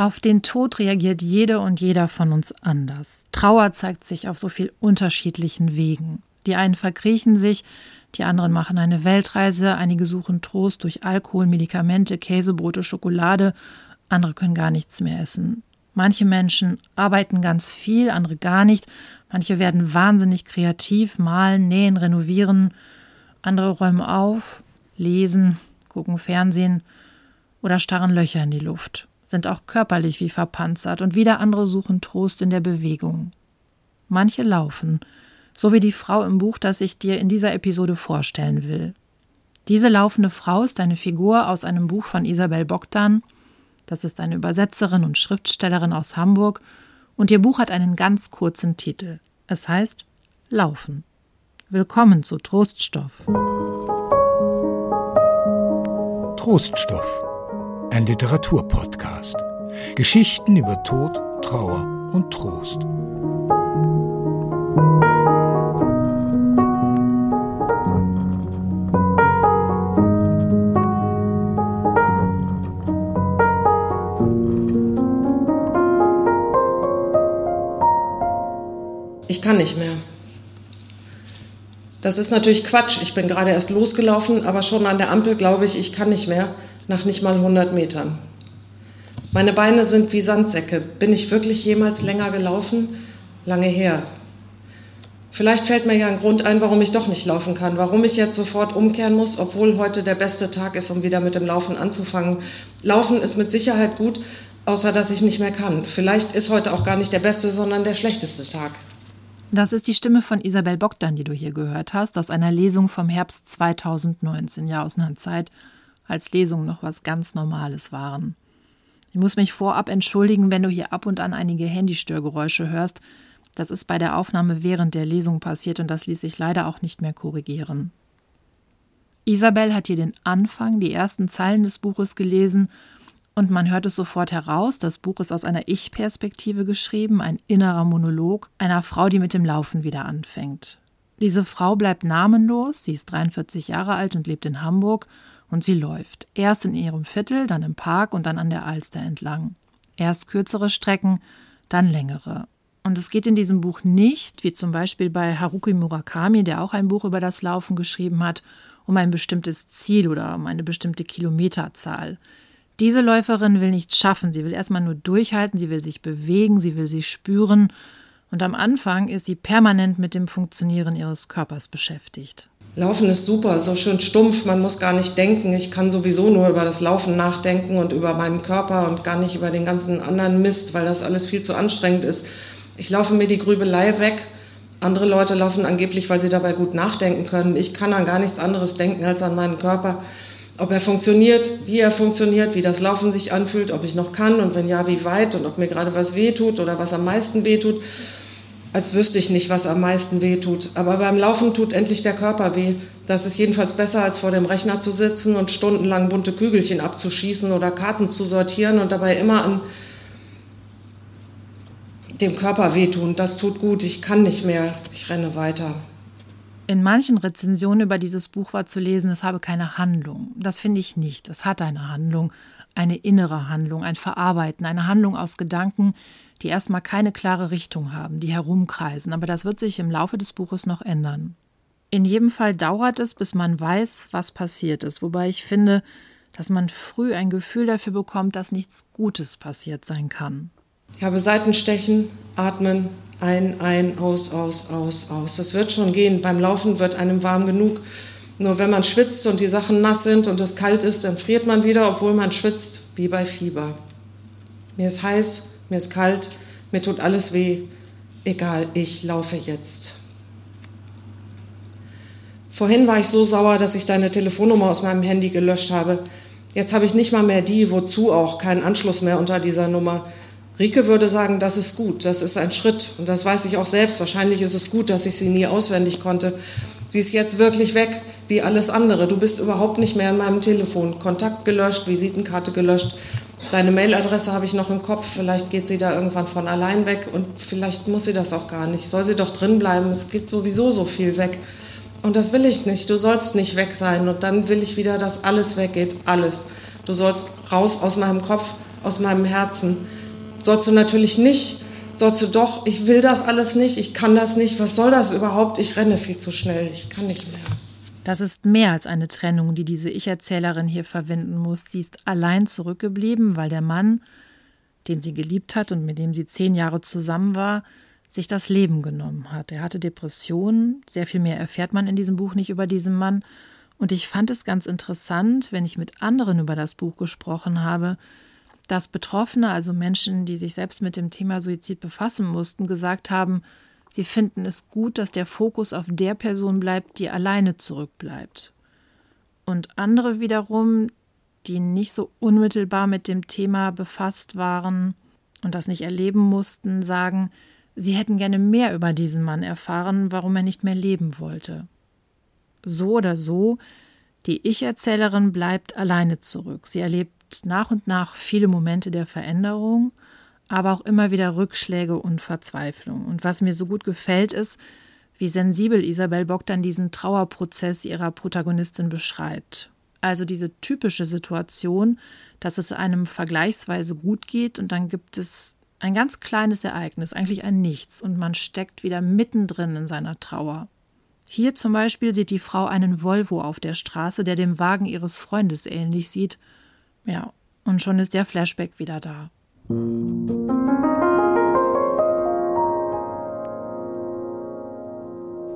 Auf den Tod reagiert jede und jeder von uns anders. Trauer zeigt sich auf so viel unterschiedlichen Wegen. Die einen verkriechen sich, die anderen machen eine Weltreise, einige suchen Trost durch Alkohol, Medikamente, Käsebrote, Schokolade, andere können gar nichts mehr essen. Manche Menschen arbeiten ganz viel, andere gar nicht. Manche werden wahnsinnig kreativ, malen, nähen, renovieren. Andere räumen auf, lesen, gucken Fernsehen oder starren Löcher in die Luft sind auch körperlich wie verpanzert und wieder andere suchen Trost in der Bewegung. Manche laufen, so wie die Frau im Buch, das ich dir in dieser Episode vorstellen will. Diese laufende Frau ist eine Figur aus einem Buch von Isabel Bogdan. Das ist eine Übersetzerin und Schriftstellerin aus Hamburg und ihr Buch hat einen ganz kurzen Titel. Es heißt Laufen. Willkommen zu Troststoff. Troststoff ein Literaturpodcast. Geschichten über Tod, Trauer und Trost. Ich kann nicht mehr. Das ist natürlich Quatsch. Ich bin gerade erst losgelaufen, aber schon an der Ampel glaube ich, ich kann nicht mehr nach nicht mal 100 Metern. Meine Beine sind wie Sandsäcke. Bin ich wirklich jemals länger gelaufen? Lange her. Vielleicht fällt mir ja ein Grund ein, warum ich doch nicht laufen kann, warum ich jetzt sofort umkehren muss, obwohl heute der beste Tag ist, um wieder mit dem Laufen anzufangen. Laufen ist mit Sicherheit gut, außer dass ich nicht mehr kann. Vielleicht ist heute auch gar nicht der beste, sondern der schlechteste Tag. Das ist die Stimme von Isabel Bogdan, die du hier gehört hast, aus einer Lesung vom Herbst 2019, ja aus einer Zeit, als Lesungen noch was ganz Normales waren. Ich muss mich vorab entschuldigen, wenn du hier ab und an einige Handystörgeräusche hörst. Das ist bei der Aufnahme während der Lesung passiert und das ließ sich leider auch nicht mehr korrigieren. Isabel hat hier den Anfang, die ersten Zeilen des Buches gelesen und man hört es sofort heraus, das Buch ist aus einer Ich-Perspektive geschrieben, ein innerer Monolog einer Frau, die mit dem Laufen wieder anfängt. Diese Frau bleibt namenlos, sie ist 43 Jahre alt und lebt in Hamburg und sie läuft. Erst in ihrem Viertel, dann im Park und dann an der Alster entlang. Erst kürzere Strecken, dann längere. Und es geht in diesem Buch nicht, wie zum Beispiel bei Haruki Murakami, der auch ein Buch über das Laufen geschrieben hat, um ein bestimmtes Ziel oder um eine bestimmte Kilometerzahl. Diese Läuferin will nichts schaffen, sie will erstmal nur durchhalten, sie will sich bewegen, sie will sich spüren und am Anfang ist sie permanent mit dem Funktionieren ihres Körpers beschäftigt. Laufen ist super, so schön stumpf, man muss gar nicht denken. Ich kann sowieso nur über das Laufen nachdenken und über meinen Körper und gar nicht über den ganzen anderen Mist, weil das alles viel zu anstrengend ist. Ich laufe mir die Grübelei weg. Andere Leute laufen angeblich, weil sie dabei gut nachdenken können. Ich kann an gar nichts anderes denken als an meinen Körper. Ob er funktioniert, wie er funktioniert, wie das Laufen sich anfühlt, ob ich noch kann und wenn ja, wie weit und ob mir gerade was wehtut oder was am meisten wehtut als wüsste ich nicht, was am meisten weh tut. Aber beim Laufen tut endlich der Körper weh. Das ist jedenfalls besser, als vor dem Rechner zu sitzen und stundenlang bunte Kügelchen abzuschießen oder Karten zu sortieren und dabei immer an dem Körper wehtun. Das tut gut. Ich kann nicht mehr. Ich renne weiter. In manchen Rezensionen über dieses Buch war zu lesen, es habe keine Handlung. Das finde ich nicht. Es hat eine Handlung, eine innere Handlung, ein Verarbeiten, eine Handlung aus Gedanken, die erstmal keine klare Richtung haben, die herumkreisen, aber das wird sich im Laufe des Buches noch ändern. In jedem Fall dauert es, bis man weiß, was passiert ist, wobei ich finde, dass man früh ein Gefühl dafür bekommt, dass nichts Gutes passiert sein kann. Ich habe Seitenstechen, atmen, ein, ein, aus, aus, aus, aus. Das wird schon gehen. Beim Laufen wird einem warm genug. Nur wenn man schwitzt und die Sachen nass sind und es kalt ist, dann friert man wieder, obwohl man schwitzt, wie bei Fieber. Mir ist heiß, mir ist kalt, mir tut alles weh. Egal, ich laufe jetzt. Vorhin war ich so sauer, dass ich deine Telefonnummer aus meinem Handy gelöscht habe. Jetzt habe ich nicht mal mehr die, wozu auch, keinen Anschluss mehr unter dieser Nummer. Rike würde sagen, das ist gut, das ist ein Schritt. Und das weiß ich auch selbst. Wahrscheinlich ist es gut, dass ich sie nie auswendig konnte. Sie ist jetzt wirklich weg, wie alles andere. Du bist überhaupt nicht mehr in meinem Telefon. Kontakt gelöscht, Visitenkarte gelöscht. Deine Mailadresse habe ich noch im Kopf, vielleicht geht sie da irgendwann von allein weg und vielleicht muss sie das auch gar nicht. Soll sie doch drin bleiben, es geht sowieso so viel weg. Und das will ich nicht, du sollst nicht weg sein und dann will ich wieder, dass alles weggeht, alles. Du sollst raus aus meinem Kopf aus meinem Herzen. Sollst du natürlich nicht, sollst du doch, ich will das alles nicht, ich kann das nicht, was soll das überhaupt? Ich renne viel zu schnell, ich kann nicht mehr. Das ist mehr als eine Trennung, die diese Ich-Erzählerin hier verwenden muss. Sie ist allein zurückgeblieben, weil der Mann, den sie geliebt hat und mit dem sie zehn Jahre zusammen war, sich das Leben genommen hat. Er hatte Depressionen, sehr viel mehr erfährt man in diesem Buch nicht über diesen Mann. Und ich fand es ganz interessant, wenn ich mit anderen über das Buch gesprochen habe, dass Betroffene, also Menschen, die sich selbst mit dem Thema Suizid befassen mussten, gesagt haben, sie finden es gut, dass der Fokus auf der Person bleibt, die alleine zurückbleibt. Und andere wiederum, die nicht so unmittelbar mit dem Thema befasst waren und das nicht erleben mussten, sagen, sie hätten gerne mehr über diesen Mann erfahren, warum er nicht mehr leben wollte. So oder so, die Ich-Erzählerin bleibt alleine zurück. Sie erlebt nach und nach viele Momente der Veränderung, aber auch immer wieder Rückschläge und Verzweiflung. Und was mir so gut gefällt, ist, wie sensibel Isabel Bock dann diesen Trauerprozess ihrer Protagonistin beschreibt. Also diese typische Situation, dass es einem vergleichsweise gut geht und dann gibt es ein ganz kleines Ereignis, eigentlich ein Nichts, und man steckt wieder mittendrin in seiner Trauer. Hier zum Beispiel sieht die Frau einen Volvo auf der Straße, der dem Wagen ihres Freundes ähnlich sieht. Ja, und schon ist der Flashback wieder da. Die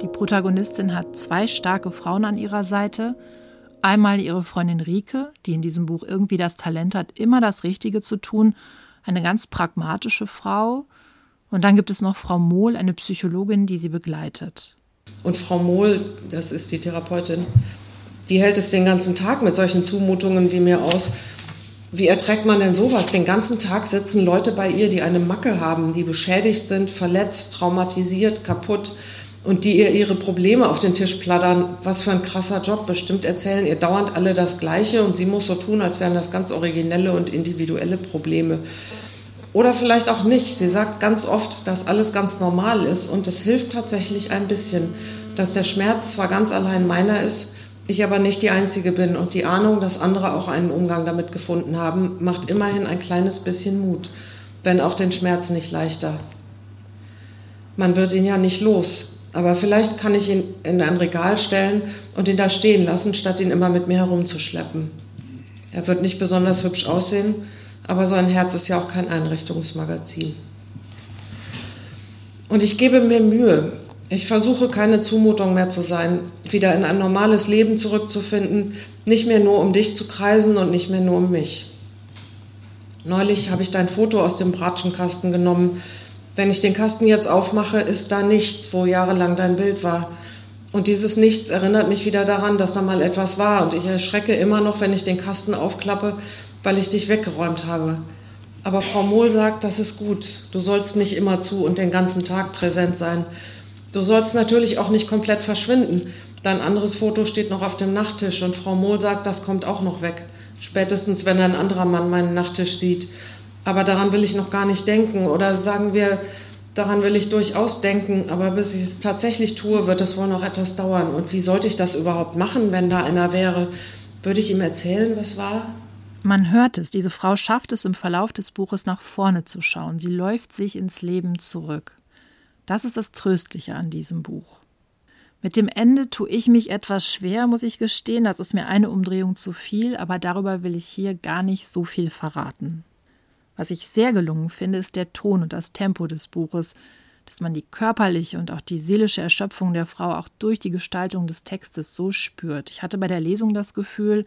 Protagonistin hat zwei starke Frauen an ihrer Seite. Einmal ihre Freundin Rike, die in diesem Buch irgendwie das Talent hat, immer das Richtige zu tun, eine ganz pragmatische Frau. Und dann gibt es noch Frau Mohl, eine Psychologin, die sie begleitet. Und Frau Mohl, das ist die Therapeutin, die hält es den ganzen Tag mit solchen Zumutungen wie mir aus. Wie erträgt man denn sowas? Den ganzen Tag sitzen Leute bei ihr, die eine Macke haben, die beschädigt sind, verletzt, traumatisiert, kaputt und die ihr ihre Probleme auf den Tisch plattern. Was für ein krasser Job. Bestimmt erzählen ihr dauernd alle das Gleiche und sie muss so tun, als wären das ganz originelle und individuelle Probleme. Oder vielleicht auch nicht. Sie sagt ganz oft, dass alles ganz normal ist und es hilft tatsächlich ein bisschen, dass der Schmerz zwar ganz allein meiner ist, ich aber nicht die Einzige bin und die Ahnung, dass andere auch einen Umgang damit gefunden haben, macht immerhin ein kleines bisschen Mut, wenn auch den Schmerz nicht leichter. Man wird ihn ja nicht los, aber vielleicht kann ich ihn in ein Regal stellen und ihn da stehen lassen, statt ihn immer mit mir herumzuschleppen. Er wird nicht besonders hübsch aussehen, aber so ein Herz ist ja auch kein Einrichtungsmagazin. Und ich gebe mir Mühe. Ich versuche keine Zumutung mehr zu sein, wieder in ein normales Leben zurückzufinden, nicht mehr nur um dich zu kreisen und nicht mehr nur um mich. Neulich habe ich dein Foto aus dem Bratschenkasten genommen. Wenn ich den Kasten jetzt aufmache, ist da nichts, wo jahrelang dein Bild war. Und dieses Nichts erinnert mich wieder daran, dass da mal etwas war. Und ich erschrecke immer noch, wenn ich den Kasten aufklappe weil ich dich weggeräumt habe. Aber Frau Mohl sagt, das ist gut. Du sollst nicht immer zu und den ganzen Tag präsent sein. Du sollst natürlich auch nicht komplett verschwinden. Dein anderes Foto steht noch auf dem Nachttisch und Frau Mohl sagt, das kommt auch noch weg. Spätestens, wenn ein anderer Mann meinen Nachttisch sieht. Aber daran will ich noch gar nicht denken. Oder sagen wir, daran will ich durchaus denken. Aber bis ich es tatsächlich tue, wird es wohl noch etwas dauern. Und wie sollte ich das überhaupt machen, wenn da einer wäre? Würde ich ihm erzählen, was war? Man hört es, diese Frau schafft es im Verlauf des Buches nach vorne zu schauen. Sie läuft sich ins Leben zurück. Das ist das Tröstliche an diesem Buch. Mit dem Ende tue ich mich etwas schwer, muss ich gestehen. Das ist mir eine Umdrehung zu viel, aber darüber will ich hier gar nicht so viel verraten. Was ich sehr gelungen finde, ist der Ton und das Tempo des Buches, dass man die körperliche und auch die seelische Erschöpfung der Frau auch durch die Gestaltung des Textes so spürt. Ich hatte bei der Lesung das Gefühl,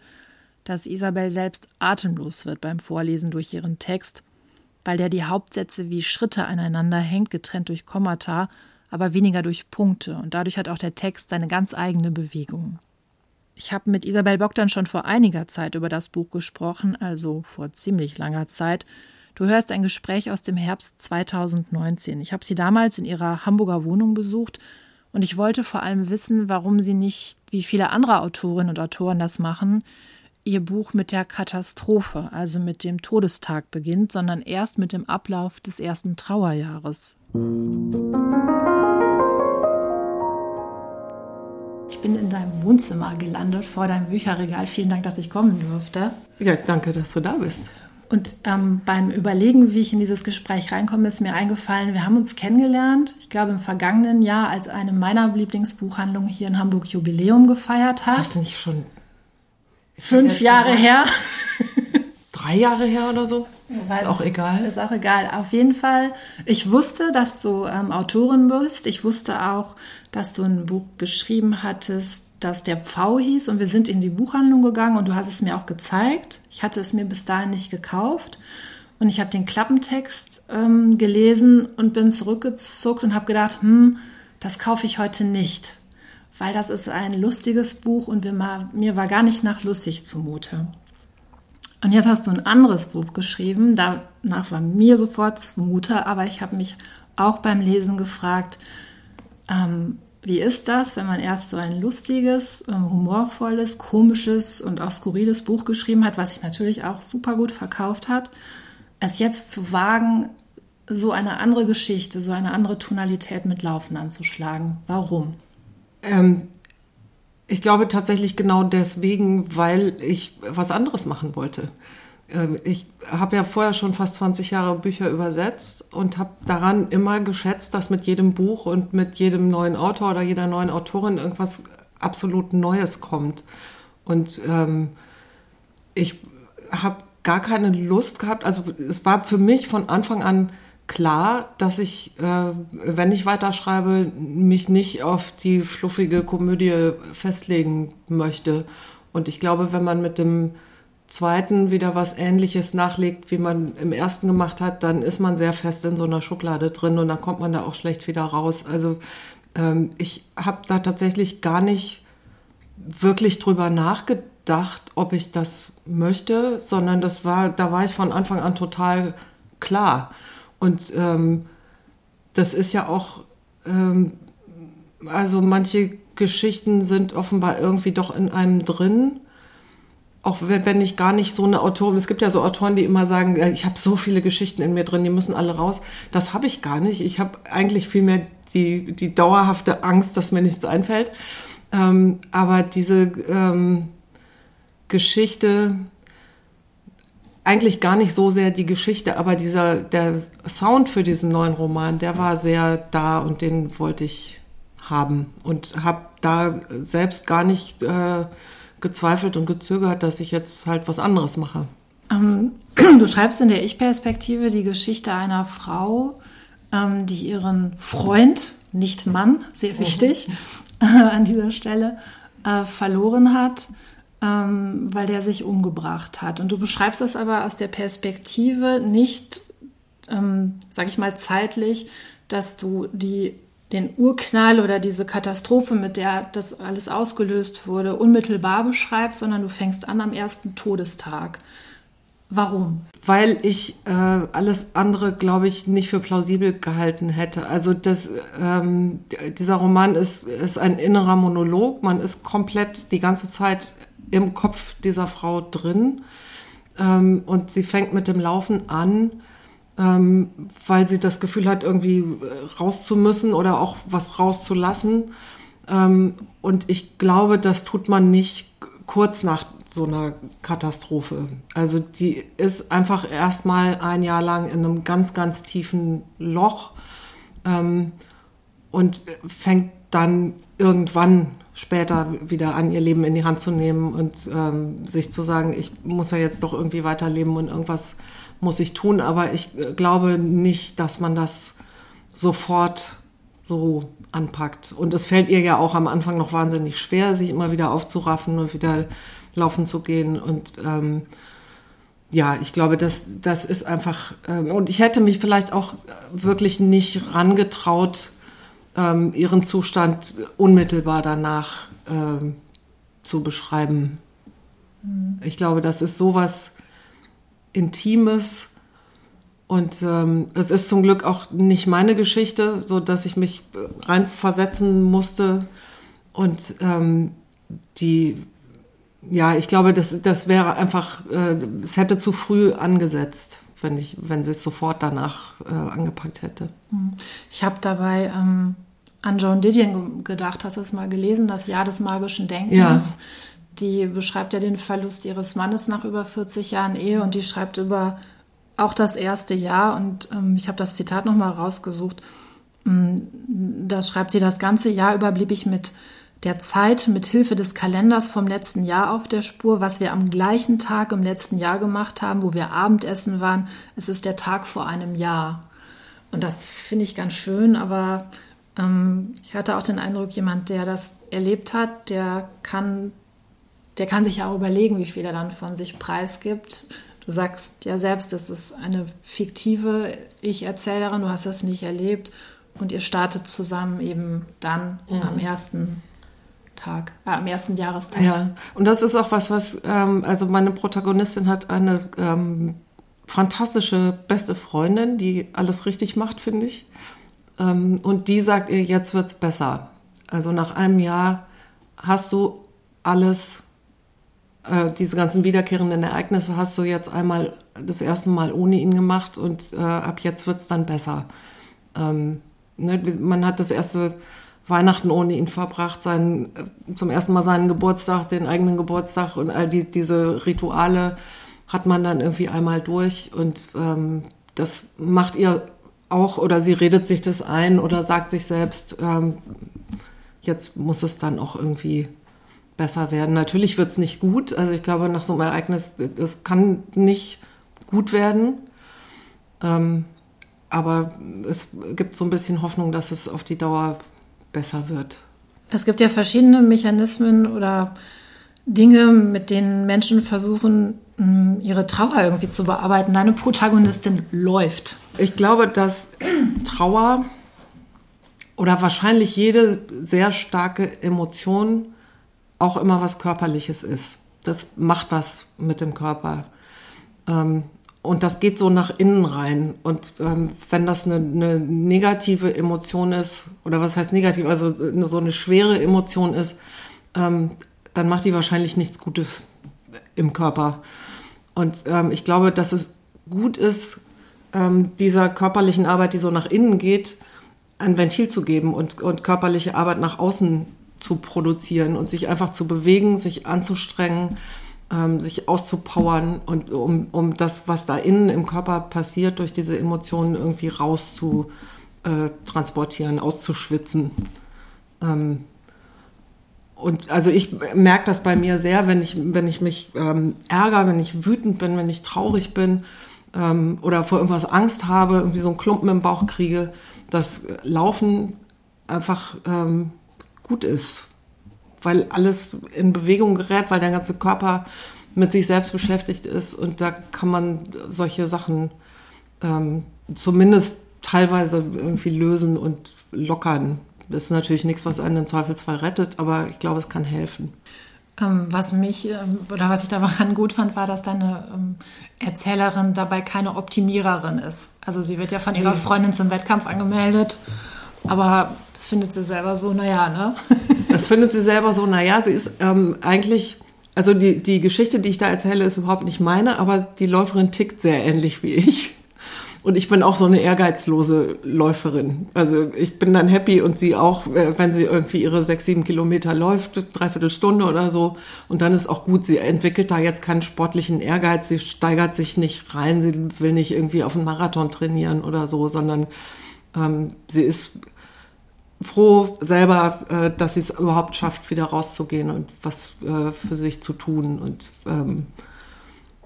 dass Isabel selbst atemlos wird beim Vorlesen durch ihren Text, weil der die Hauptsätze wie Schritte aneinander hängt, getrennt durch Kommata, aber weniger durch Punkte, und dadurch hat auch der Text seine ganz eigene Bewegung. Ich habe mit Isabel Bogdan schon vor einiger Zeit über das Buch gesprochen, also vor ziemlich langer Zeit. Du hörst ein Gespräch aus dem Herbst 2019. Ich habe sie damals in ihrer Hamburger Wohnung besucht und ich wollte vor allem wissen, warum sie nicht, wie viele andere Autorinnen und Autoren das machen, ihr Buch mit der Katastrophe, also mit dem Todestag beginnt, sondern erst mit dem Ablauf des ersten Trauerjahres. Ich bin in deinem Wohnzimmer gelandet, vor deinem Bücherregal. Vielen Dank, dass ich kommen durfte. Ja, danke, dass du da bist. Und ähm, beim Überlegen, wie ich in dieses Gespräch reinkomme, ist mir eingefallen, wir haben uns kennengelernt, ich glaube im vergangenen Jahr, als eine meiner Lieblingsbuchhandlungen hier in Hamburg Jubiläum gefeiert hat. Ist das nicht schon fünf Jahre gesagt, her? drei Jahre her oder so? Weiß, ist auch egal. Ist auch egal. Auf jeden Fall, ich wusste, dass du ähm, Autorin bist. Ich wusste auch, dass du ein Buch geschrieben hattest, das der Pfau hieß. Und wir sind in die Buchhandlung gegangen und du hast es mir auch gezeigt. Ich hatte es mir bis dahin nicht gekauft. Und ich habe den Klappentext ähm, gelesen und bin zurückgezuckt und habe gedacht, hm, das kaufe ich heute nicht. Weil das ist ein lustiges Buch und mir, war gar nicht nach lustig zumute. Und jetzt hast du ein anderes Buch geschrieben. Danach war mir sofort zumute, aber ich habe mich auch beim Lesen gefragt, ähm, wie ist das, wenn man erst so ein lustiges, ähm, humorvolles, komisches und auch skurriles Buch geschrieben hat, was sich natürlich auch super gut verkauft hat, es jetzt zu wagen, so eine andere Geschichte, so eine andere Tonalität mit Laufen anzuschlagen? Warum? Ähm, ich glaube tatsächlich genau deswegen, weil ich was anderes machen wollte. Ähm, ich habe ja vorher schon fast 20 Jahre Bücher übersetzt und habe daran immer geschätzt, dass mit jedem Buch und mit jedem neuen Autor oder jeder neuen Autorin irgendwas absolut Neues kommt. Und ähm, ich habe gar keine Lust gehabt, also es war für mich von Anfang an klar, dass ich, äh, wenn ich weiterschreibe, mich nicht auf die fluffige Komödie festlegen möchte. Und ich glaube, wenn man mit dem zweiten wieder was Ähnliches nachlegt, wie man im ersten gemacht hat, dann ist man sehr fest in so einer Schublade drin und dann kommt man da auch schlecht wieder raus. Also ähm, ich habe da tatsächlich gar nicht wirklich drüber nachgedacht, ob ich das möchte, sondern das war, da war ich von Anfang an total klar. Und ähm, das ist ja auch, ähm, also manche Geschichten sind offenbar irgendwie doch in einem drin. Auch wenn, ich gar nicht so eine Autorin, es gibt ja so Autoren, die immer sagen, ich habe so viele Geschichten in mir drin, die müssen alle raus. Das habe ich gar nicht. Ich habe eigentlich vielmehr die, die dauerhafte Angst, dass mir nichts einfällt. Ähm, aber diese ähm, Geschichte, eigentlich gar nicht so sehr die Geschichte, aber dieser, der Sound für diesen neuen Roman, der war sehr da und den wollte ich haben und habe da selbst gar nicht äh, gezweifelt und gezögert, dass ich jetzt halt was anderes mache. Ähm, du schreibst in der Ich-Perspektive die Geschichte einer Frau, ähm, die ihren Freund, nicht Mann, sehr mhm. wichtig äh, an dieser Stelle, äh, verloren hat ähm, weil der sich umgebracht hat. Und du beschreibst das aber aus der Perspektive nicht, ähm, sag ich mal, zeitlich, dass du die, den Urknall oder diese Katastrophe, mit der das alles ausgelöst wurde, unmittelbar beschreibst, sondern du fängst an am ersten Todestag. Warum? Weil ich äh, alles andere, glaube ich, nicht für plausibel gehalten hätte. Also das, ähm, dieser Roman ist, ist ein innerer Monolog. Man ist komplett die ganze Zeit im Kopf dieser Frau drin. Ähm, und sie fängt mit dem Laufen an, ähm, weil sie das Gefühl hat, irgendwie äh, raus zu müssen oder auch was rauszulassen. Ähm, und ich glaube, das tut man nicht kurz nach so einer Katastrophe. Also die ist einfach erstmal ein Jahr lang in einem ganz, ganz tiefen Loch ähm, und fängt dann irgendwann später wieder an, ihr Leben in die Hand zu nehmen und ähm, sich zu sagen, ich muss ja jetzt doch irgendwie weiterleben und irgendwas muss ich tun. Aber ich äh, glaube nicht, dass man das sofort so anpackt. Und es fällt ihr ja auch am Anfang noch wahnsinnig schwer, sich immer wieder aufzuraffen und wieder laufen zu gehen. Und ähm, ja, ich glaube, das, das ist einfach, ähm, und ich hätte mich vielleicht auch wirklich nicht rangetraut, ähm, ihren Zustand unmittelbar danach ähm, zu beschreiben. Mhm. Ich glaube, das ist sowas Intimes. Und ähm, es ist zum Glück auch nicht meine Geschichte, so dass ich mich reinversetzen musste. Und ähm, die, ja, ich glaube, das, das wäre einfach, äh, es hätte zu früh angesetzt, wenn ich, wenn sie es sofort danach äh, angepackt hätte. Mhm. Ich habe dabei ähm, an John Didion gedacht. Hast du es mal gelesen? Das Jahr des magischen Denkens. Ja. die beschreibt ja den Verlust ihres Mannes nach über 40 Jahren Ehe und die schreibt über auch das erste Jahr. Und ähm, ich habe das Zitat nochmal rausgesucht. Mm, da schreibt sie, das ganze Jahr über blieb ich mit der Zeit mit Hilfe des Kalenders vom letzten Jahr auf der Spur, was wir am gleichen Tag im letzten Jahr gemacht haben, wo wir Abendessen waren. Es ist der Tag vor einem Jahr. Und das finde ich ganz schön, aber ich hatte auch den Eindruck, jemand, der das erlebt hat, der kann, der kann sich ja auch überlegen, wie viel er dann von sich preisgibt. Du sagst ja selbst, es ist eine fiktive Ich-Erzählerin, du hast das nicht erlebt und ihr startet zusammen eben dann mhm. am ersten Tag, äh, am ersten Jahrestag. Ja, und das ist auch was, was, ähm, also meine Protagonistin hat eine ähm, fantastische beste Freundin, die alles richtig macht, finde ich. Ähm, und die sagt ihr, jetzt wird es besser. Also nach einem Jahr hast du alles, äh, diese ganzen wiederkehrenden Ereignisse hast du jetzt einmal das erste Mal ohne ihn gemacht und äh, ab jetzt wird es dann besser. Ähm, ne, man hat das erste Weihnachten ohne ihn verbracht, seinen, zum ersten Mal seinen Geburtstag, den eigenen Geburtstag und all die, diese Rituale hat man dann irgendwie einmal durch und ähm, das macht ihr auch oder sie redet sich das ein oder sagt sich selbst, ähm, jetzt muss es dann auch irgendwie besser werden. Natürlich wird es nicht gut, also ich glaube nach so einem Ereignis, es kann nicht gut werden. Ähm, aber es gibt so ein bisschen Hoffnung, dass es auf die Dauer besser wird. Es gibt ja verschiedene Mechanismen oder Dinge, mit denen Menschen versuchen, ihre Trauer irgendwie zu bearbeiten. Deine Protagonistin läuft. Ich glaube, dass Trauer oder wahrscheinlich jede sehr starke Emotion auch immer was Körperliches ist. Das macht was mit dem Körper. Ähm, und das geht so nach innen rein. Und ähm, wenn das eine, eine, negative Emotion ist, oder was heißt negativ, also so eine schwere Emotion ist, ähm, dann macht die wahrscheinlich nichts Gutes im Körper. Und ähm, ich glaube, dass es gut ist, ähm, dieser körperlichen Arbeit, die so nach innen geht, ein Ventil zu geben und, und körperliche Arbeit nach außen zu produzieren und sich einfach zu bewegen, sich anzustrengen ähm, sich auszupowern und um, um das, was da innen im Körper passiert, durch diese Emotionen irgendwie raus zu äh, transportieren, auszuschwitzen. Ähm, und also ich merke das bei mir sehr, wenn ich, wenn ich mich ähm, ärgere, wenn ich wütend bin, wenn ich traurig bin ähm, oder vor irgendwas Angst habe, irgendwie so einen Klumpen im Bauch kriege, dass Laufen einfach ähm, gut ist weil alles in Bewegung gerät, weil der ganze Körper mit sich selbst beschäftigt ist und da kann man solche Sachen ähm, zumindest teilweise irgendwie lösen und lockern. Das ist natürlich nichts, was einen im Zweifelsfall rettet, aber ich glaube, es kann helfen. Ähm, was mich ähm, oder was ich daran gut fand, war, dass deine ähm, Erzählerin dabei keine Optimiererin ist. Also sie wird ja von ihrer Freundin zum Wettkampf angemeldet. Aber das findet sie selber so, naja, ne? das findet sie selber so, naja, sie ist ähm, eigentlich, also die, die Geschichte, die ich da erzähle, ist überhaupt nicht meine, aber die Läuferin tickt sehr ähnlich wie ich. Und ich bin auch so eine ehrgeizlose Läuferin. Also ich bin dann happy und sie auch, äh, wenn sie irgendwie ihre sechs, sieben Kilometer läuft, dreiviertel Stunde oder so. Und dann ist auch gut. Sie entwickelt da jetzt keinen sportlichen Ehrgeiz. Sie steigert sich nicht rein. Sie will nicht irgendwie auf einen Marathon trainieren oder so, sondern ähm, sie ist froh selber, äh, dass sie es überhaupt schafft, wieder rauszugehen und was äh, für sich zu tun und ähm,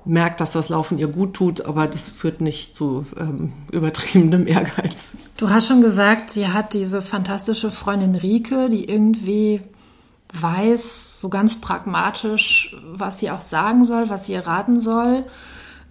merkt, dass das Laufen ihr gut tut, aber das führt nicht zu ähm, übertriebenem Ehrgeiz. Du hast schon gesagt, sie hat diese fantastische Freundin Rike, die irgendwie weiß, so ganz pragmatisch, was sie auch sagen soll, was sie ihr raten soll.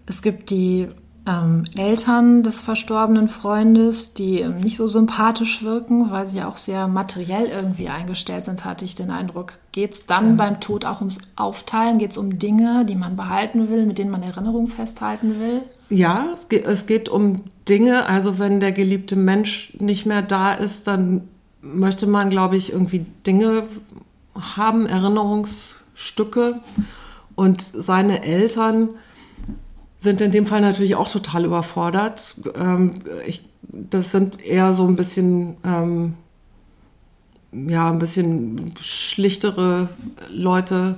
Es gibt die ähm, Eltern des verstorbenen Freundes, die ähm, nicht so sympathisch wirken, weil sie auch sehr materiell irgendwie eingestellt sind, hatte ich den Eindruck. Geht es dann ja. beim Tod auch ums Aufteilen? Geht es um Dinge, die man behalten will, mit denen man Erinnerungen festhalten will? Ja, es geht, es geht um Dinge. Also wenn der geliebte Mensch nicht mehr da ist, dann möchte man, glaube ich, irgendwie Dinge haben, Erinnerungsstücke. Und seine Eltern sind in dem Fall natürlich auch total überfordert. Ähm, ich, das sind eher so ein bisschen, ähm, ja, ein bisschen schlichtere Leute.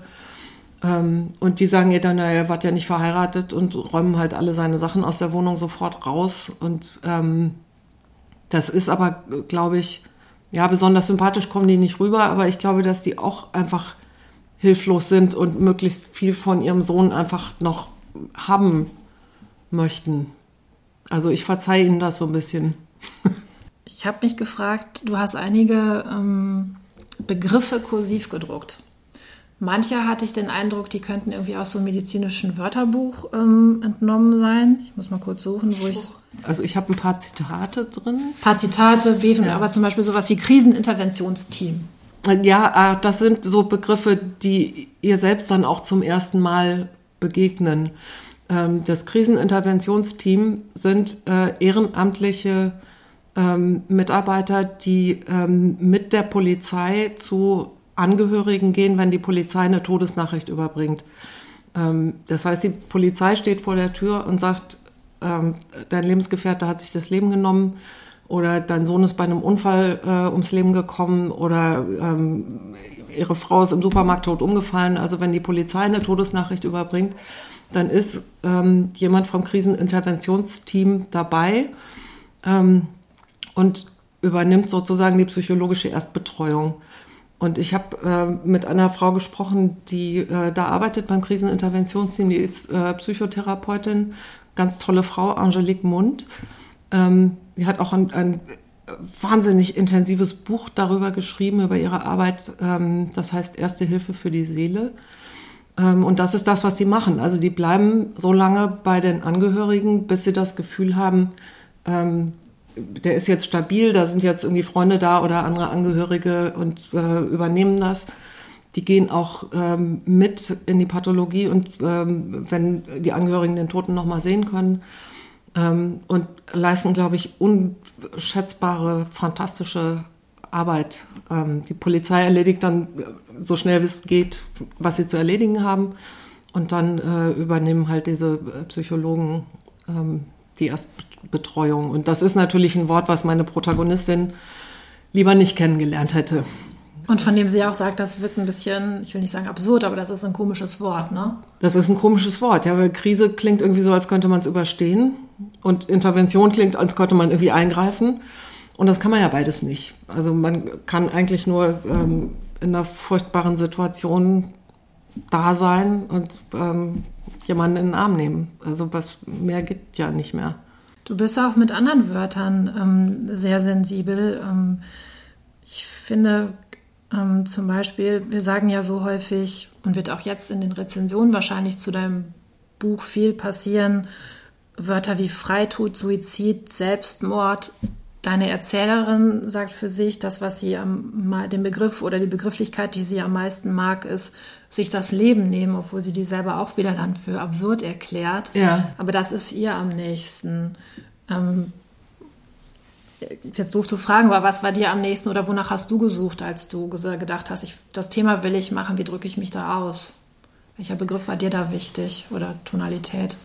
Ähm, und die sagen ihr dann, naja, er war ja nicht verheiratet und räumen halt alle seine Sachen aus der Wohnung sofort raus. Und ähm, das ist aber, glaube ich, ja, besonders sympathisch kommen die nicht rüber, aber ich glaube, dass die auch einfach hilflos sind und möglichst viel von ihrem Sohn einfach noch haben möchten. Also ich verzeihe ihnen das so ein bisschen. Ich habe mich gefragt, du hast einige ähm, Begriffe kursiv gedruckt. Manche hatte ich den Eindruck, die könnten irgendwie aus so einem medizinischen Wörterbuch ähm, entnommen sein. Ich muss mal kurz suchen, wo ich es. Also ich habe ein paar Zitate drin. Ein paar Zitate, Beven, ja. aber zum Beispiel sowas wie Kriseninterventionsteam. Ja, äh, das sind so Begriffe, die ihr selbst dann auch zum ersten Mal begegnen. Ähm, das Kriseninterventionsteam sind äh, ehrenamtliche ähm, Mitarbeiter, die ähm, mit der Polizei zu Angehörigen gehen, wenn die Polizei eine Todesnachricht überbringt. Das heißt, die Polizei steht vor der Tür und sagt, dein Lebensgefährte hat sich das Leben genommen oder dein Sohn ist bei einem Unfall äh, ums Leben gekommen oder ähm, ihre Frau ist im Supermarkt tot umgefallen. Also wenn die Polizei eine Todesnachricht überbringt, dann ist ähm, jemand vom Kriseninterventionsteam dabei ähm, und übernimmt sozusagen die psychologische Erstbetreuung. Und ich habe äh, mit einer Frau gesprochen, die äh, da arbeitet beim Kriseninterventionsteam, die ist äh, Psychotherapeutin, ganz tolle Frau, Angelique Mund. Ähm, die hat auch ein, ein, wahnsinnig intensives Buch darüber geschrieben, über ihre Arbeit, ähm, das heißt Erste Hilfe für die Seele. Ähm, und das ist das, was die machen. Also die bleiben so lange bei den Angehörigen, bis sie das Gefühl haben, ähm, der ist jetzt stabil, da sind jetzt irgendwie Freunde da oder andere Angehörige und äh, übernehmen das. Die gehen auch ähm, mit in die Pathologie und ähm, wenn die Angehörigen den Toten nochmal sehen können ähm, und leisten, glaube ich, unschätzbare, fantastische Arbeit. Ähm, die Polizei erledigt dann äh, so schnell wie es geht, was sie zu erledigen haben. Und dann äh, übernehmen halt diese äh, Psychologen ähm, die Erstbetreuung. Und das ist natürlich ein Wort, was meine Protagonistin lieber nicht kennengelernt hätte. Und von dem sie auch sagt, das wirkt ein bisschen, ich will nicht sagen absurd, aber das ist ein komisches Wort, ne? Das ist ein komisches Wort, ja, weil Krise klingt irgendwie so, als könnte man es überstehen. Und Intervention klingt, als könnte man irgendwie eingreifen. Und das kann man ja beides nicht. Also man kann eigentlich nur ähm, in einer furchtbaren Situation da sein und ähm, jemanden in den Arm nehmen. Also was mehr gibt ja nicht mehr. Du bist auch mit anderen Wörtern ähm, sehr sensibel. Ähm, ich finde ähm, zum Beispiel, wir sagen ja so häufig und wird auch jetzt in den Rezensionen wahrscheinlich zu deinem Buch viel passieren, Wörter wie Freitod, Suizid, Selbstmord. Deine Erzählerin sagt für sich, das, was sie am, den Begriff oder die Begrifflichkeit, die sie am meisten mag, ist, sich das Leben nehmen, obwohl sie die selber auch wieder dann für absurd erklärt. Ja. Aber das ist ihr am nächsten. Ähm, ist jetzt doof zu fragen, aber was war dir am nächsten oder wonach hast du gesucht, als du gedacht hast, ich, das Thema will ich machen, wie drücke ich mich da aus? Welcher Begriff war dir da wichtig oder Tonalität?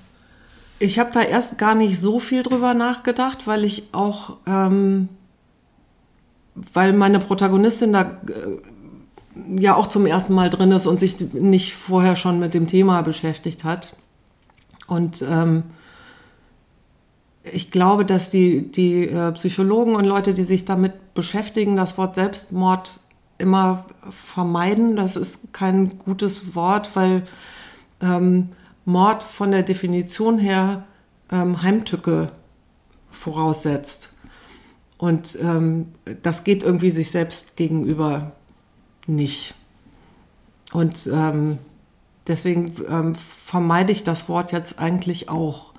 Ich habe da erst gar nicht so viel drüber nachgedacht, weil ich auch, ähm, weil meine Protagonistin da äh, ja auch zum ersten Mal drin ist und sich nicht vorher schon mit dem Thema beschäftigt hat. Und ähm, ich glaube, dass die, die äh, Psychologen und Leute, die sich damit beschäftigen, das Wort Selbstmord immer vermeiden. Das ist kein gutes Wort, weil ähm, Mord von der Definition her ähm, Heimtücke voraussetzt. Und ähm, das geht irgendwie sich selbst gegenüber nicht. Und ähm, deswegen ähm, vermeide ich das Wort jetzt eigentlich auch.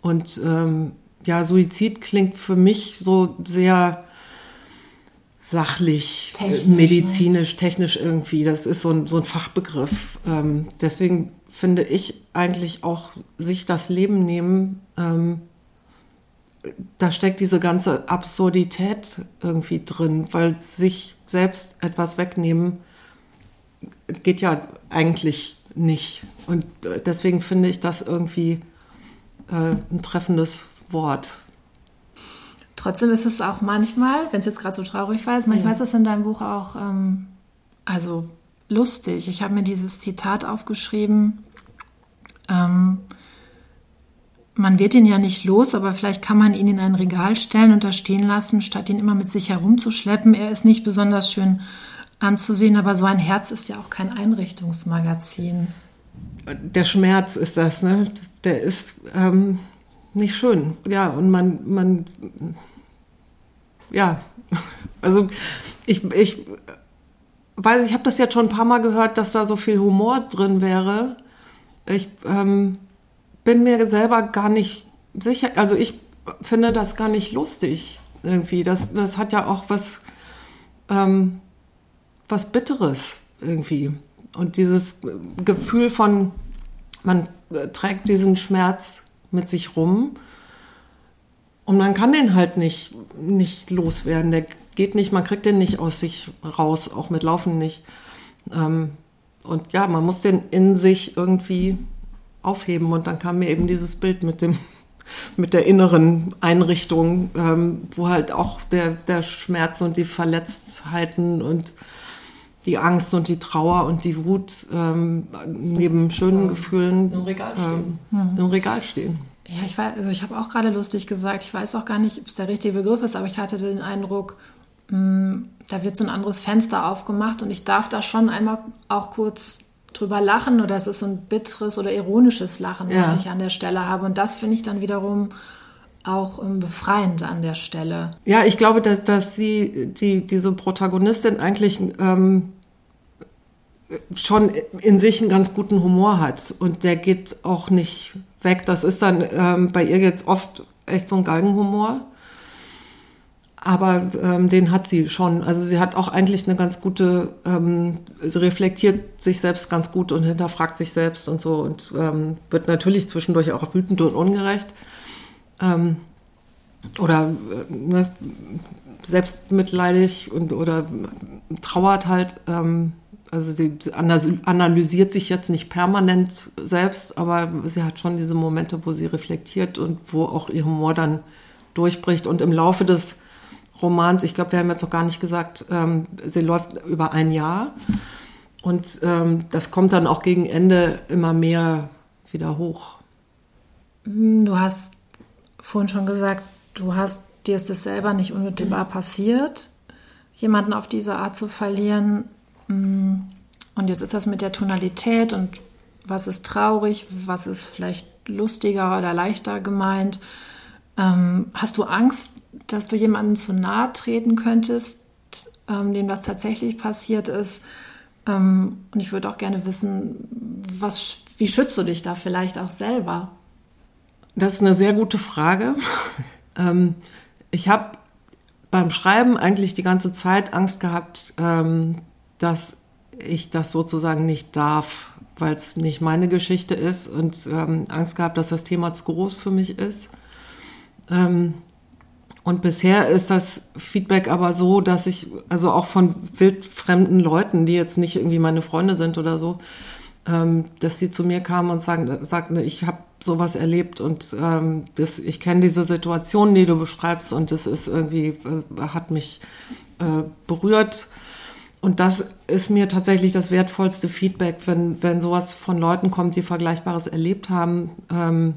Und ähm, ja, Suizid klingt für mich so sehr sachlich, technisch, medizinisch, ne? technisch irgendwie. Das ist so ein, so ein Fachbegriff. Ähm, deswegen finde ich eigentlich auch sich das Leben nehmen, ähm, da steckt diese ganze Absurdität irgendwie drin, weil sich selbst etwas wegnehmen geht ja eigentlich nicht. Und äh, deswegen finde ich das irgendwie äh, ein treffendes Wort. Trotzdem ist es auch manchmal, wenn es jetzt gerade so traurig war, manchmal ja. ist es in deinem Buch auch, ähm, also lustig. Ich habe mir dieses Zitat aufgeschrieben. Ähm, man wird ihn ja nicht los, aber vielleicht kann man ihn in ein Regal stellen und da stehen lassen, statt ihn immer mit sich herumzuschleppen. Er ist nicht besonders schön anzusehen, aber so ein Herz ist ja auch kein Einrichtungsmagazin. Der Schmerz ist das, ne? Der ist ähm, nicht schön. Ja, und man, man, ja, also ich, ich weiß, ich habe das jetzt schon ein paar Mal gehört, dass da so viel Humor drin wäre. Ich ähm, bin mir selber gar nicht sicher, also ich finde das gar nicht lustig irgendwie. Das, das hat ja auch was, ähm, was Bitteres irgendwie. Und dieses Gefühl von, man trägt diesen Schmerz mit sich rum und man kann den halt nicht, nicht loswerden. Der geht nicht, man kriegt den nicht aus sich raus, auch mit Laufen nicht. Ähm, und ja, man muss den in sich irgendwie aufheben. Und dann kam mir eben dieses Bild mit dem mit der inneren Einrichtung, ähm, wo halt auch der, der Schmerz und die Verletztheiten und die Angst und die Trauer und die Wut ähm, neben schönen Gefühlen im Regal stehen. Ähm, im Regal stehen. Ja, ich weiß, also ich habe auch gerade lustig gesagt, ich weiß auch gar nicht, ob es der richtige Begriff ist, aber ich hatte den Eindruck, hm, da wird so ein anderes Fenster aufgemacht und ich darf da schon einmal auch kurz drüber lachen oder es ist so ein bitteres oder ironisches Lachen, ja. was ich an der Stelle habe. Und das finde ich dann wiederum auch ähm, befreiend an der Stelle. Ja, ich glaube, dass, dass sie, die, diese Protagonistin eigentlich ähm, schon in sich einen ganz guten Humor hat und der geht auch nicht weg. Das ist dann ähm, bei ihr jetzt oft echt so ein Galgenhumor. Aber ähm, den hat sie schon. Also sie hat auch eigentlich eine ganz gute, ähm, sie reflektiert sich selbst ganz gut und hinterfragt sich selbst und so und ähm, wird natürlich zwischendurch auch wütend und ungerecht. Ähm, oder äh, ne, selbstmitleidig und oder trauert halt. Ähm, also sie analysiert sich jetzt nicht permanent selbst, aber sie hat schon diese Momente, wo sie reflektiert und wo auch ihr Humor dann durchbricht. Und im Laufe des Romans, ich glaube, wir haben jetzt noch gar nicht gesagt, ähm, sie läuft über ein Jahr. Und ähm, das kommt dann auch gegen Ende immer mehr wieder hoch. Hm, du hast vorhin schon gesagt, du hast dir ist das selber nicht unmittelbar passiert, jemanden auf diese Art zu verlieren. Hm, und jetzt ist das mit der Tonalität und was ist traurig, was ist vielleicht lustiger oder leichter gemeint. Ähm, hast du Angst, dass du jemandem zu nahe treten könntest, ähm, dem das tatsächlich passiert ist? Ähm, und ich würde auch gerne wissen, was, wie schützt du dich da vielleicht auch selber? Das ist eine sehr gute Frage. ähm, ich habe beim Schreiben eigentlich die ganze Zeit Angst gehabt, ähm, dass ich das sozusagen nicht darf, weil es nicht meine Geschichte ist und ähm, Angst gehabt, dass das Thema zu groß für mich ist. Ähm, und bisher ist das Feedback aber so, dass ich, also auch von wildfremden Leuten, die jetzt nicht irgendwie meine Freunde sind oder so, ähm, dass sie zu mir kamen und sagen, sagten, ich habe sowas erlebt und ähm, das, ich kenne diese Situation, die du beschreibst und das ist irgendwie, äh, hat mich äh, berührt. Und das ist mir tatsächlich das wertvollste Feedback, wenn, wenn sowas von Leuten kommt, die Vergleichbares erlebt haben. Ähm,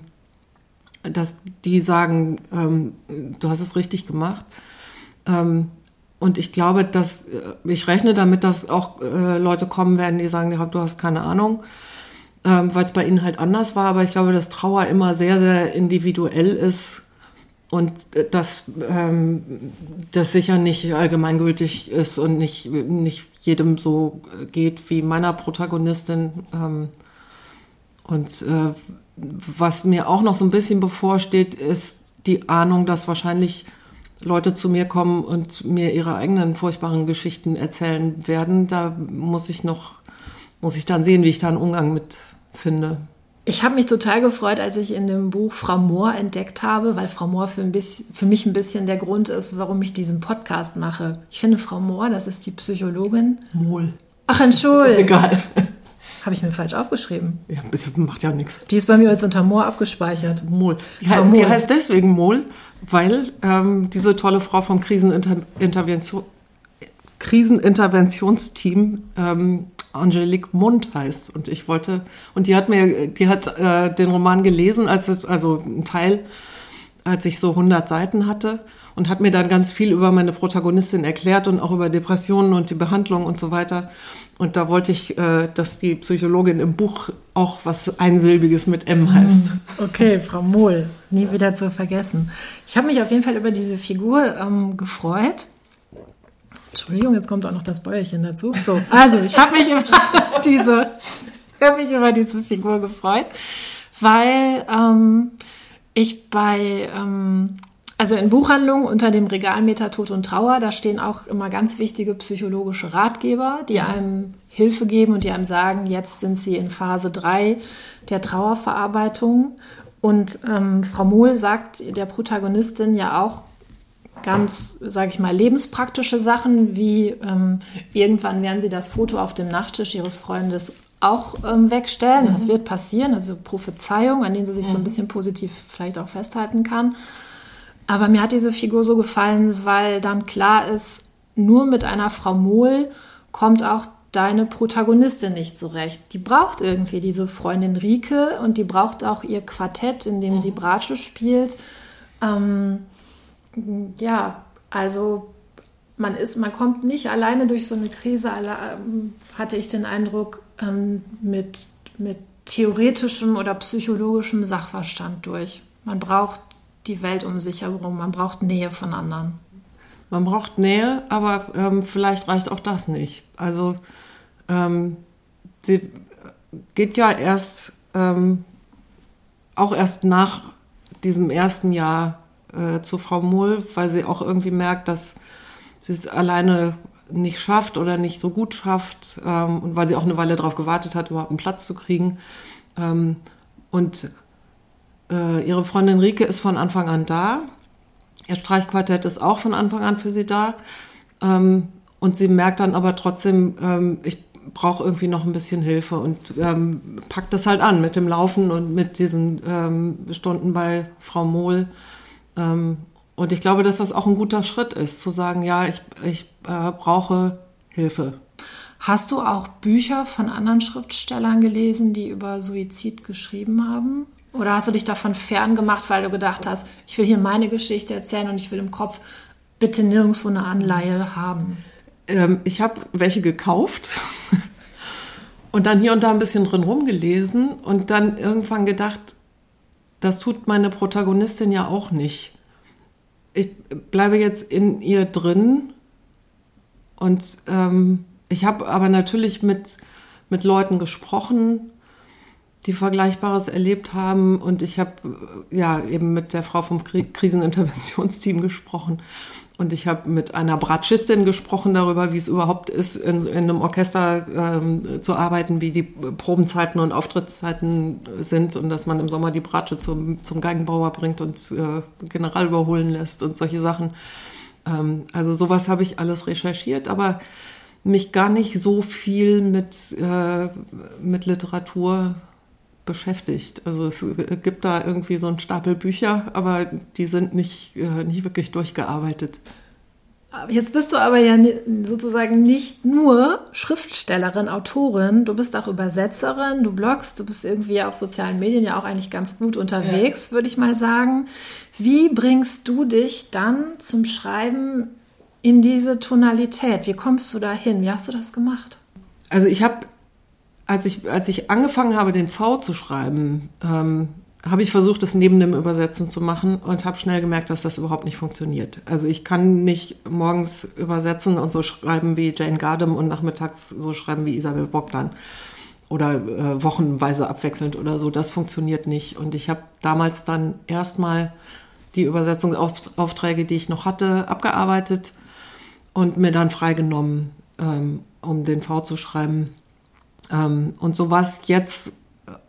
dass die sagen, ähm, du hast es richtig gemacht. Ähm, und ich glaube, dass äh, ich rechne damit, dass auch äh, Leute kommen werden, die sagen, du hast keine Ahnung, ähm, weil es bei ihnen halt anders war. Aber ich glaube, dass Trauer immer sehr, sehr individuell ist und äh, dass ähm, das sicher nicht allgemeingültig ist und nicht, nicht jedem so geht wie meiner Protagonistin. Ähm, und äh, was mir auch noch so ein bisschen bevorsteht, ist die Ahnung, dass wahrscheinlich Leute zu mir kommen und mir ihre eigenen furchtbaren Geschichten erzählen werden. Da muss ich noch, muss ich dann sehen, wie ich da einen Umgang mit finde. Ich habe mich total gefreut, als ich in dem Buch Frau Mohr entdeckt habe, weil Frau Mohr für, ein bisschen, für mich ein bisschen der Grund ist, warum ich diesen Podcast mache. Ich finde Frau Mohr, das ist die Psychologin. Mohl. Ach, Entschuldigung. Ist egal. Habe ich mir falsch aufgeschrieben. Ja, macht ja nichts. Die ist bei mir als unter Moor abgespeichert. Mol. Die, Mohl. die heißt deswegen Mol, weil ähm, diese tolle Frau vom Krisenintervention, Kriseninterventionsteam ähm, Angelique Mund heißt. Und ich wollte, und die hat mir, die hat äh, den Roman gelesen, als es, also ein Teil, als ich so 100 Seiten hatte und hat mir dann ganz viel über meine Protagonistin erklärt und auch über Depressionen und die Behandlung und so weiter. Und da wollte ich, äh, dass die Psychologin im Buch auch was Einsilbiges mit M heißt. Hm, okay, Frau Mohl, nie wieder zu vergessen. Ich habe mich auf jeden Fall über diese Figur ähm, gefreut. Entschuldigung, jetzt kommt auch noch das Bäuerchen dazu. So, also ich habe mich über diese, habe mich über diese Figur gefreut, weil ähm, ich bei ähm, also in Buchhandlungen unter dem Regalmeter Tod und Trauer, da stehen auch immer ganz wichtige psychologische Ratgeber, die einem Hilfe geben und die einem sagen, jetzt sind sie in Phase 3 der Trauerverarbeitung. Und ähm, Frau Mohl sagt der Protagonistin ja auch ganz, sage ich mal, lebenspraktische Sachen, wie ähm, irgendwann werden sie das Foto auf dem Nachttisch ihres Freundes auch ähm, wegstellen. Mhm. Das wird passieren, also Prophezeiung, an denen sie sich mhm. so ein mhm. bisschen positiv vielleicht auch festhalten kann. Aber mir hat diese Figur so gefallen, weil dann klar ist, nur mit einer Frau Mohl kommt auch deine Protagonistin nicht zurecht. Die braucht irgendwie diese Freundin Rike und die braucht auch ihr Quartett, in dem sie mhm. Bratsche spielt. Ähm, ja, also man ist, man kommt nicht alleine durch so eine Krise, ähm, hatte ich den Eindruck, ähm, mit, mit theoretischem oder psychologischem Sachverstand durch. Man braucht die Welt um sich herum. Man braucht Nähe von anderen. Man braucht Nähe, aber ähm, vielleicht reicht auch das nicht. Also ähm, sie geht ja erst ähm, auch erst nach diesem ersten Jahr äh, zu Frau Mohl, weil sie auch irgendwie merkt, dass sie es alleine nicht schafft oder nicht so gut schafft ähm, und weil sie auch eine Weile darauf gewartet hat, überhaupt einen Platz zu kriegen. Ähm, und äh, ihre Freundin Rike ist von Anfang an da. Ihr Streichquartett ist auch von Anfang an für sie da. Ähm, und sie merkt dann aber trotzdem, ähm, ich brauche irgendwie noch ein bisschen Hilfe und ähm, packt das halt an mit dem Laufen und mit diesen ähm, Stunden bei Frau Mohl. Ähm, und ich glaube, dass das auch ein guter Schritt ist, zu sagen, ja, ich, ich äh, brauche Hilfe. Hast du auch Bücher von anderen Schriftstellern gelesen, die über Suizid geschrieben haben? Oder hast du dich davon ferngemacht, weil du gedacht hast, ich will hier meine Geschichte erzählen und ich will im Kopf bitte nirgendwo eine Anleihe haben? Ähm, ich habe welche gekauft und dann hier und da ein bisschen drin rumgelesen und dann irgendwann gedacht, das tut meine Protagonistin ja auch nicht. Ich bleibe jetzt in ihr drin und ähm, ich habe aber natürlich mit, mit Leuten gesprochen, die Vergleichbares erlebt haben. Und ich habe ja eben mit der Frau vom Kriseninterventionsteam gesprochen. Und ich habe mit einer Bratschistin gesprochen darüber, wie es überhaupt ist, in, in einem Orchester ähm, zu arbeiten, wie die Probenzeiten und Auftrittszeiten sind und dass man im Sommer die Bratsche zum, zum Geigenbauer bringt und äh, General überholen lässt und solche Sachen. Ähm, also sowas habe ich alles recherchiert, aber mich gar nicht so viel mit, äh, mit Literatur beschäftigt. Also es gibt da irgendwie so einen Stapel Bücher, aber die sind nicht, äh, nicht wirklich durchgearbeitet. Jetzt bist du aber ja sozusagen nicht nur Schriftstellerin, Autorin, du bist auch Übersetzerin, du bloggst, du bist irgendwie auf sozialen Medien ja auch eigentlich ganz gut unterwegs, ja. würde ich mal sagen. Wie bringst du dich dann zum Schreiben in diese Tonalität? Wie kommst du da hin? Wie hast du das gemacht? Also ich habe als ich, als ich angefangen habe, den V zu schreiben, ähm, habe ich versucht, das neben dem Übersetzen zu machen und habe schnell gemerkt, dass das überhaupt nicht funktioniert. Also ich kann nicht morgens übersetzen und so schreiben wie Jane Gardam und nachmittags so schreiben wie Isabel Bogdan oder äh, wochenweise abwechselnd oder so. Das funktioniert nicht. Und ich habe damals dann erstmal die Übersetzungsaufträge, die ich noch hatte, abgearbeitet und mir dann freigenommen, ähm, um den V zu schreiben. Ähm, und so war es jetzt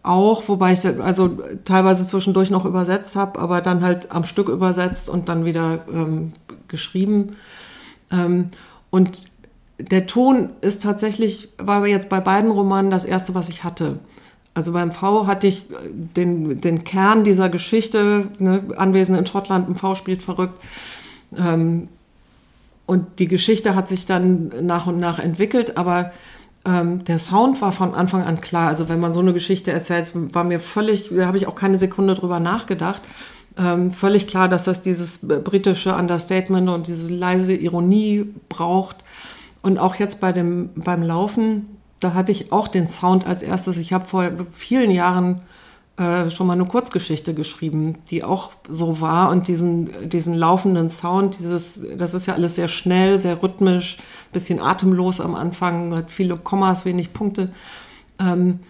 auch, wobei ich also teilweise zwischendurch noch übersetzt habe, aber dann halt am Stück übersetzt und dann wieder ähm, geschrieben. Ähm, und der Ton ist tatsächlich, war jetzt bei beiden Romanen das erste, was ich hatte. Also beim V hatte ich den, den Kern dieser Geschichte, ne, Anwesen in Schottland, im V spielt verrückt. Ähm, und die Geschichte hat sich dann nach und nach entwickelt, aber ähm, der Sound war von Anfang an klar. Also wenn man so eine Geschichte erzählt, war mir völlig, da habe ich auch keine Sekunde drüber nachgedacht. Ähm, völlig klar, dass das dieses britische Understatement und diese leise Ironie braucht. Und auch jetzt bei dem, beim Laufen, da hatte ich auch den Sound als erstes. Ich habe vor vielen Jahren äh, schon mal eine Kurzgeschichte geschrieben, die auch so war und diesen, diesen laufenden Sound, dieses, das ist ja alles sehr schnell, sehr rhythmisch, bisschen atemlos am Anfang, hat viele Kommas, wenig Punkte. Ähm,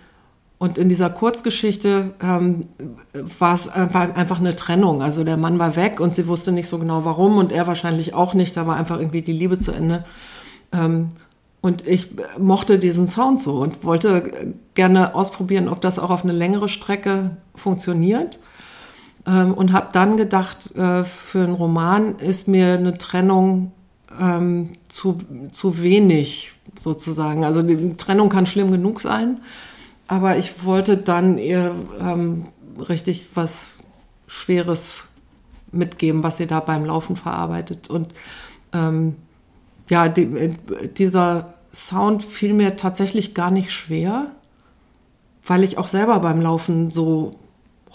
und in dieser Kurzgeschichte ähm, war es äh, einfach eine Trennung. Also der Mann war weg und sie wusste nicht so genau warum und er wahrscheinlich auch nicht. Da war einfach irgendwie die Liebe zu Ende. Ähm, und ich mochte diesen Sound so und wollte gerne ausprobieren, ob das auch auf eine längere Strecke funktioniert. Ähm, und habe dann gedacht, äh, für einen Roman ist mir eine Trennung ähm, zu, zu wenig sozusagen. Also die Trennung kann schlimm genug sein, aber ich wollte dann eher ähm, richtig was Schweres mitgeben, was sie da beim Laufen verarbeitet. Und ähm, ja, die, dieser Sound fiel mir tatsächlich gar nicht schwer, weil ich auch selber beim Laufen so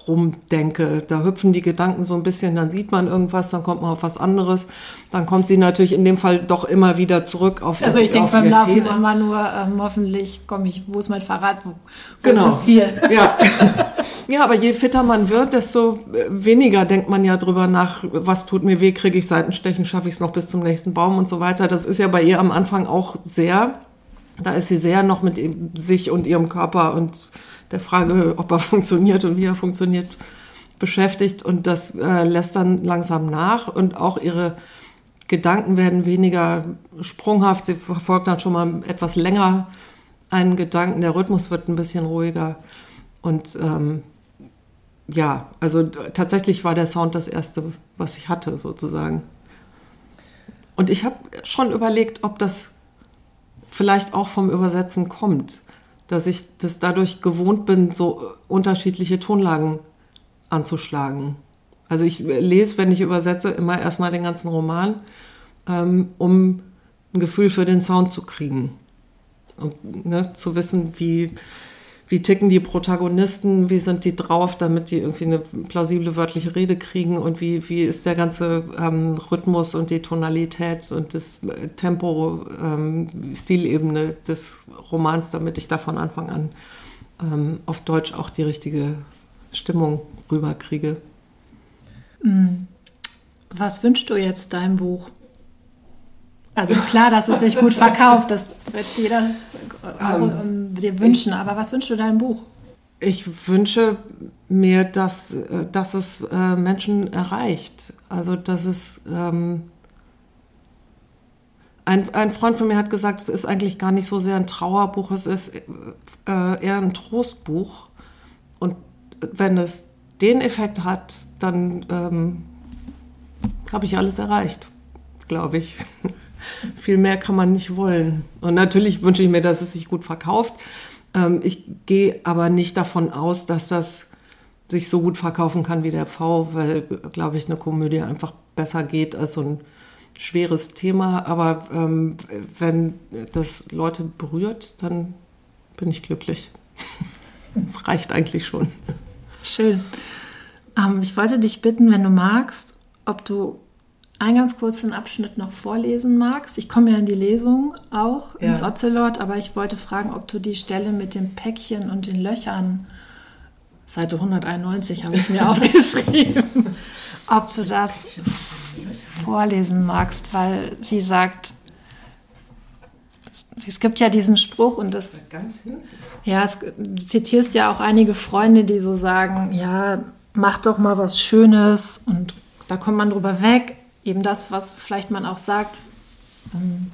rumdenke. Da hüpfen die Gedanken so ein bisschen, dann sieht man irgendwas, dann kommt man auf was anderes. Dann kommt sie natürlich in dem Fall doch immer wieder zurück auf Also ich denke beim Laufen Thema. immer nur, ähm, hoffentlich komme ich, wo ist mein Fahrrad, wo, wo genau. ist das Ziel? Ja. ja, aber je fitter man wird, desto äh, weniger denkt man ja drüber nach, was tut mir weh, kriege ich Seitenstechen, schaffe ich es noch bis zum nächsten Baum und so weiter. Das ist ja bei ihr am Anfang auch sehr, da ist sie sehr noch mit sich und ihrem Körper und der Frage, ob er funktioniert und wie er funktioniert, beschäftigt. Und das äh, lässt dann langsam nach. Und auch ihre Gedanken werden weniger sprunghaft. Sie verfolgt dann schon mal etwas länger einen Gedanken. Der Rhythmus wird ein bisschen ruhiger. Und ähm, ja, also tatsächlich war der Sound das erste, was ich hatte, sozusagen. Und ich habe schon überlegt, ob das vielleicht auch vom Übersetzen kommt dass ich das dadurch gewohnt bin, so unterschiedliche Tonlagen anzuschlagen. Also ich lese, wenn ich übersetze, immer erstmal den ganzen Roman, ähm, um ein Gefühl für den Sound zu kriegen. Und ne, zu wissen, wie, wie ticken die Protagonisten, wie sind die drauf, damit die irgendwie eine plausible wörtliche Rede kriegen und wie, wie ist der ganze ähm, Rhythmus und die Tonalität und das äh, Tempo, ähm, Stilebene des Romans, damit ich da von Anfang an ähm, auf Deutsch auch die richtige Stimmung rüberkriege. Mm. Was wünschst du jetzt deinem Buch? Also klar, dass es sich gut verkauft, das wird jeder um, ähm, ähm, dir wünschen. Aber was wünschst du deinem Buch? Ich wünsche mir, dass, äh, dass es äh, Menschen erreicht. Also, dass es. Ähm, ein, ein Freund von mir hat gesagt, es ist eigentlich gar nicht so sehr ein Trauerbuch, es ist äh, eher ein Trostbuch. Und wenn es den Effekt hat, dann ähm, habe ich alles erreicht, glaube ich. Viel mehr kann man nicht wollen. Und natürlich wünsche ich mir, dass es sich gut verkauft. Ähm, ich gehe aber nicht davon aus, dass das sich so gut verkaufen kann wie der V, weil, glaube ich, eine Komödie einfach besser geht als so ein schweres Thema. Aber ähm, wenn das Leute berührt, dann bin ich glücklich. Es reicht eigentlich schon. Schön. Ähm, ich wollte dich bitten, wenn du magst, ob du einen ganz kurzen Abschnitt noch vorlesen magst. Ich komme ja in die Lesung auch ja. ins Ocelot, aber ich wollte fragen, ob du die Stelle mit dem Päckchen und den Löchern, Seite 191 habe ich mir aufgeschrieben, ob du das vorlesen magst, weil sie sagt, es gibt ja diesen Spruch und das. Ja, es, du zitierst ja auch einige Freunde, die so sagen: Ja, mach doch mal was Schönes und da kommt man drüber weg eben das, was vielleicht man auch sagt, ähm,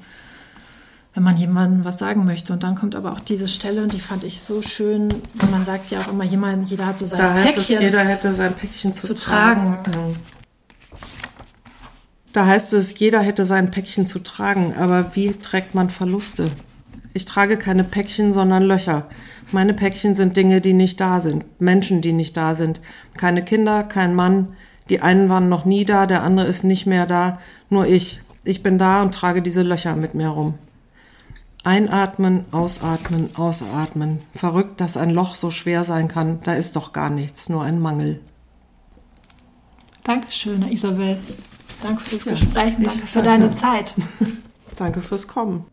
wenn man jemandem was sagen möchte. Und dann kommt aber auch diese Stelle und die fand ich so schön. Und man sagt ja auch immer, jemand, jeder hat so sein da Päckchen. Es, jeder hätte sein Päckchen zu, zu tragen. tragen. Da heißt es, jeder hätte sein Päckchen zu tragen. Aber wie trägt man Verluste? Ich trage keine Päckchen, sondern Löcher. Meine Päckchen sind Dinge, die nicht da sind, Menschen, die nicht da sind. Keine Kinder, kein Mann, die einen waren noch nie da, der andere ist nicht mehr da, nur ich. Ich bin da und trage diese Löcher mit mir rum. Einatmen, ausatmen, ausatmen. Verrückt, dass ein Loch so schwer sein kann. Da ist doch gar nichts, nur ein Mangel. Dankeschön, Isabel. Danke fürs ja, Gespräch und danke für danke. deine Zeit. danke fürs Kommen.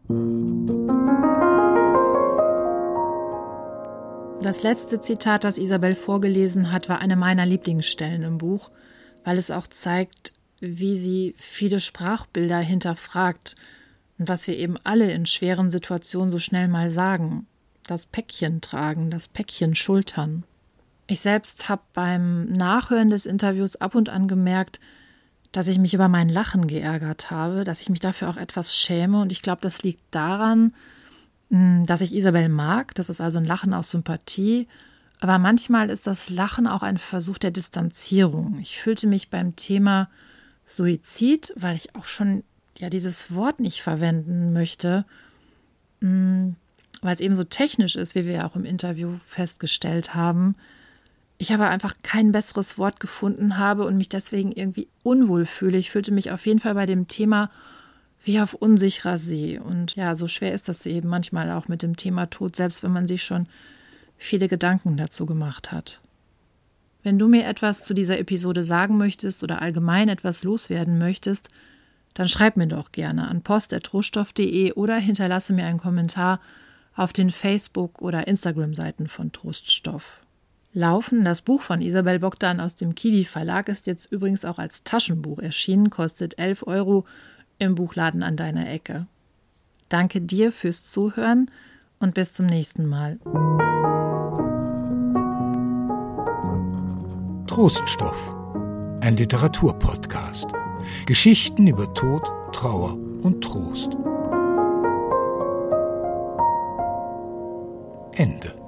Das letzte Zitat, das Isabel vorgelesen hat, war eine meiner Lieblingsstellen im Buch, weil es auch zeigt, wie sie viele Sprachbilder hinterfragt und was wir eben alle in schweren Situationen so schnell mal sagen. Das Päckchen tragen, das Päckchen schultern. Ich selbst habe beim Nachhören des Interviews ab und an gemerkt, dass ich mich über mein Lachen geärgert habe, dass ich mich dafür auch etwas schäme. Und ich glaube, das liegt daran, hm, dass ich Isabel mag. Das ist also ein Lachen aus Sympathie. Aber manchmal ist das Lachen auch ein Versuch der Distanzierung. Ich fühlte mich beim Thema Suizid, weil ich auch schon ja dieses Wort nicht verwenden möchte, hm, weil es eben so technisch ist, wie wir ja auch im Interview festgestellt haben. Ich aber einfach kein besseres Wort gefunden habe und mich deswegen irgendwie unwohl fühle. Ich fühlte mich auf jeden Fall bei dem Thema wie auf unsicherer See. Und ja, so schwer ist das eben manchmal auch mit dem Thema Tod, selbst wenn man sich schon viele Gedanken dazu gemacht hat. Wenn du mir etwas zu dieser Episode sagen möchtest oder allgemein etwas loswerden möchtest, dann schreib mir doch gerne an post.troststoff.de oder hinterlasse mir einen Kommentar auf den Facebook- oder Instagram-Seiten von Troststoff. Laufen, das Buch von Isabel Bogdan aus dem Kiwi Verlag, ist jetzt übrigens auch als Taschenbuch erschienen, kostet 11 Euro im Buchladen an deiner Ecke. Danke dir fürs Zuhören und bis zum nächsten Mal. Troststoff, ein Literaturpodcast. Geschichten über Tod, Trauer und Trost. Ende.